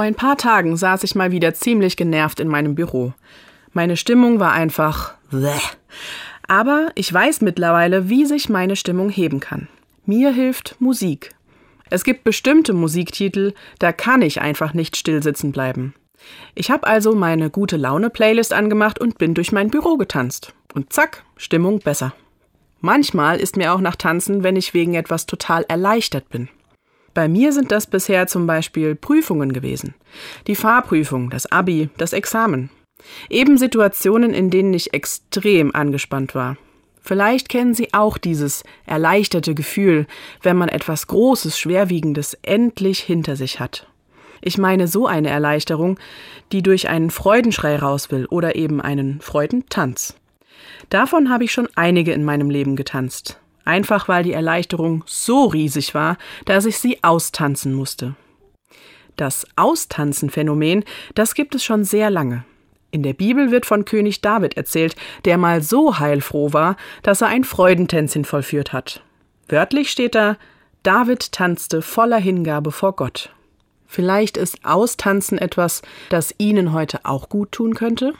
Vor ein paar Tagen saß ich mal wieder ziemlich genervt in meinem Büro. Meine Stimmung war einfach. Bleh. Aber ich weiß mittlerweile, wie sich meine Stimmung heben kann. Mir hilft Musik. Es gibt bestimmte Musiktitel, da kann ich einfach nicht still sitzen bleiben. Ich habe also meine gute Laune-Playlist angemacht und bin durch mein Büro getanzt. Und zack, Stimmung besser. Manchmal ist mir auch nach Tanzen, wenn ich wegen etwas total erleichtert bin. Bei mir sind das bisher zum Beispiel Prüfungen gewesen. Die Fahrprüfung, das Abi, das Examen. Eben Situationen, in denen ich extrem angespannt war. Vielleicht kennen Sie auch dieses erleichterte Gefühl, wenn man etwas Großes, Schwerwiegendes endlich hinter sich hat. Ich meine so eine Erleichterung, die durch einen Freudenschrei raus will oder eben einen Freudentanz. Davon habe ich schon einige in meinem Leben getanzt. Einfach weil die Erleichterung so riesig war, dass ich sie austanzen musste. Das Austanzen-Phänomen, das gibt es schon sehr lange. In der Bibel wird von König David erzählt, der mal so heilfroh war, dass er ein Freudentänzchen vollführt hat. Wörtlich steht da, David tanzte voller Hingabe vor Gott. Vielleicht ist Austanzen etwas, das Ihnen heute auch gut tun könnte?